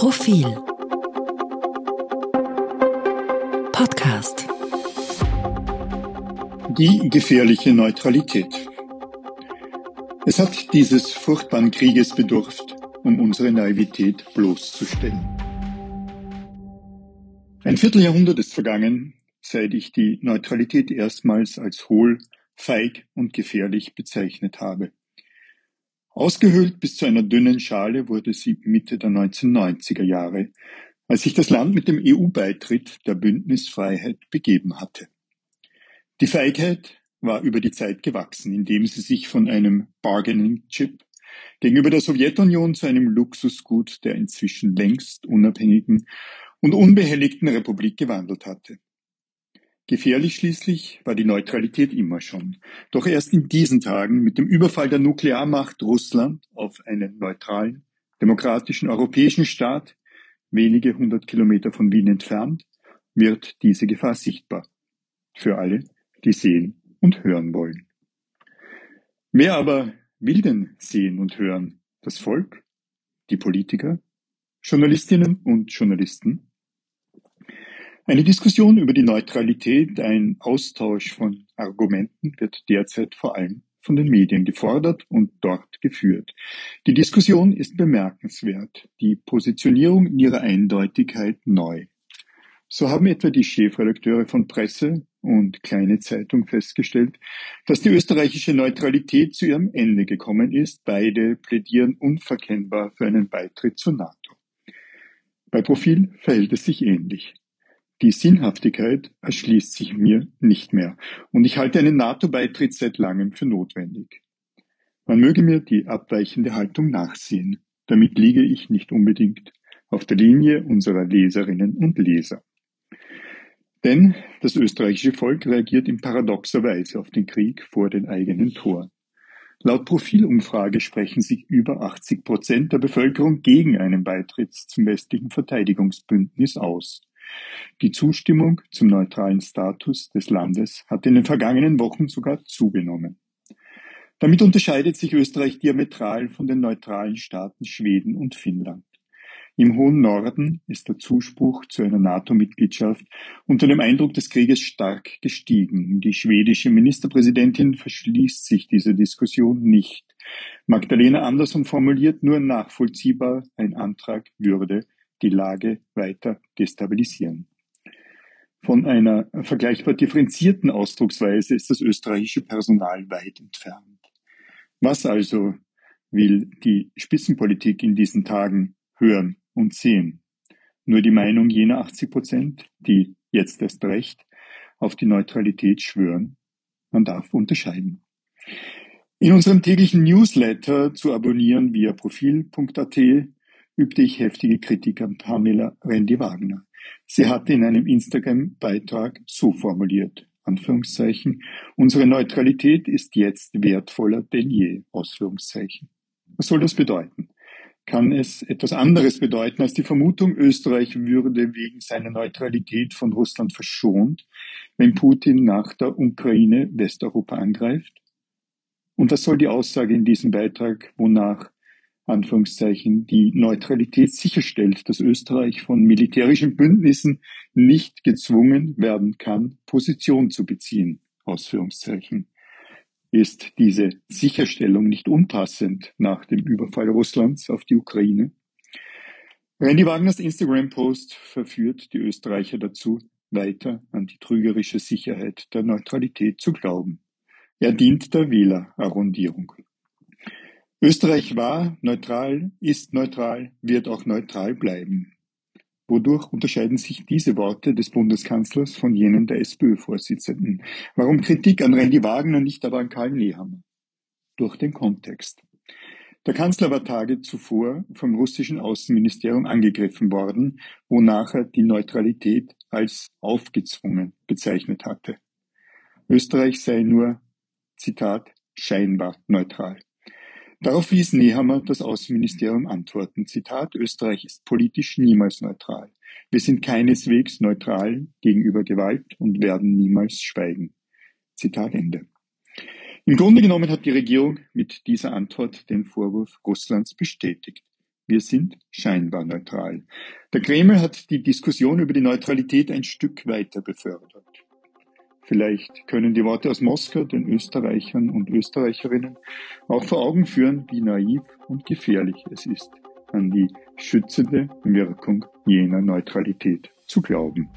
Profil Podcast Die gefährliche Neutralität. Es hat dieses furchtbaren Krieges bedurft, um unsere Naivität bloßzustellen. Ein Vierteljahrhundert ist vergangen, seit ich die Neutralität erstmals als hohl, feig und gefährlich bezeichnet habe. Ausgehöhlt bis zu einer dünnen Schale wurde sie Mitte der 1990er Jahre, als sich das Land mit dem EU-Beitritt der Bündnisfreiheit begeben hatte. Die Feigheit war über die Zeit gewachsen, indem sie sich von einem Bargaining-Chip gegenüber der Sowjetunion zu einem Luxusgut der inzwischen längst unabhängigen und unbehelligten Republik gewandelt hatte. Gefährlich schließlich war die Neutralität immer schon. Doch erst in diesen Tagen mit dem Überfall der Nuklearmacht Russland auf einen neutralen, demokratischen europäischen Staat, wenige hundert Kilometer von Wien entfernt, wird diese Gefahr sichtbar. Für alle, die sehen und hören wollen. Wer aber will denn sehen und hören? Das Volk? Die Politiker? Journalistinnen und Journalisten? Eine Diskussion über die Neutralität, ein Austausch von Argumenten wird derzeit vor allem von den Medien gefordert und dort geführt. Die Diskussion ist bemerkenswert, die Positionierung in ihrer Eindeutigkeit neu. So haben etwa die Chefredakteure von Presse und Kleine Zeitung festgestellt, dass die österreichische Neutralität zu ihrem Ende gekommen ist. Beide plädieren unverkennbar für einen Beitritt zur NATO. Bei Profil verhält es sich ähnlich. Die Sinnhaftigkeit erschließt sich mir nicht mehr, und ich halte einen NATO-Beitritt seit langem für notwendig. Man möge mir die abweichende Haltung nachsehen, damit liege ich nicht unbedingt auf der Linie unserer Leserinnen und Leser. Denn das österreichische Volk reagiert in paradoxer Weise auf den Krieg vor den eigenen Toren. Laut Profilumfrage sprechen sich über 80 Prozent der Bevölkerung gegen einen Beitritt zum westlichen Verteidigungsbündnis aus. Die Zustimmung zum neutralen Status des Landes hat in den vergangenen Wochen sogar zugenommen. Damit unterscheidet sich Österreich diametral von den neutralen Staaten Schweden und Finnland. Im hohen Norden ist der Zuspruch zu einer NATO-Mitgliedschaft unter dem Eindruck des Krieges stark gestiegen. Die schwedische Ministerpräsidentin verschließt sich dieser Diskussion nicht. Magdalena Andersson formuliert nur nachvollziehbar, ein Antrag würde die Lage weiter destabilisieren. Von einer vergleichbar differenzierten Ausdrucksweise ist das österreichische Personal weit entfernt. Was also will die Spitzenpolitik in diesen Tagen hören und sehen? Nur die Meinung jener 80 Prozent, die jetzt erst recht auf die Neutralität schwören? Man darf unterscheiden. In unserem täglichen Newsletter zu abonnieren via profil.at übte ich heftige Kritik an Pamela Rendi-Wagner. Sie hatte in einem Instagram-Beitrag so formuliert, Anführungszeichen, unsere Neutralität ist jetzt wertvoller denn je, Ausführungszeichen. Was soll das bedeuten? Kann es etwas anderes bedeuten als die Vermutung, Österreich würde wegen seiner Neutralität von Russland verschont, wenn Putin nach der Ukraine Westeuropa angreift? Und was soll die Aussage in diesem Beitrag, wonach Anführungszeichen, die Neutralität sicherstellt, dass Österreich von militärischen Bündnissen nicht gezwungen werden kann, Position zu beziehen, Ausführungszeichen. Ist diese Sicherstellung nicht unpassend nach dem Überfall Russlands auf die Ukraine? Randy Wagners Instagram-Post verführt die Österreicher dazu, weiter an die trügerische Sicherheit der Neutralität zu glauben. Er dient der Wählerarrondierung. Österreich war neutral, ist neutral, wird auch neutral bleiben. Wodurch unterscheiden sich diese Worte des Bundeskanzlers von jenen der SPÖ-Vorsitzenden? Warum Kritik an Randy Wagner, nicht aber an Karl Nehammer? Durch den Kontext. Der Kanzler war Tage zuvor vom russischen Außenministerium angegriffen worden, wonach er die Neutralität als aufgezwungen bezeichnet hatte. Österreich sei nur, Zitat, scheinbar neutral. Darauf wies Nehammer das Außenministerium antworten, Zitat, Österreich ist politisch niemals neutral. Wir sind keineswegs neutral gegenüber Gewalt und werden niemals schweigen. Zitat Ende. Im Grunde genommen hat die Regierung mit dieser Antwort den Vorwurf Russlands bestätigt. Wir sind scheinbar neutral. Der Kreml hat die Diskussion über die Neutralität ein Stück weiter befördert. Vielleicht können die Worte aus Moskau den Österreichern und Österreicherinnen auch vor Augen führen, wie naiv und gefährlich es ist, an die schützende Wirkung jener Neutralität zu glauben.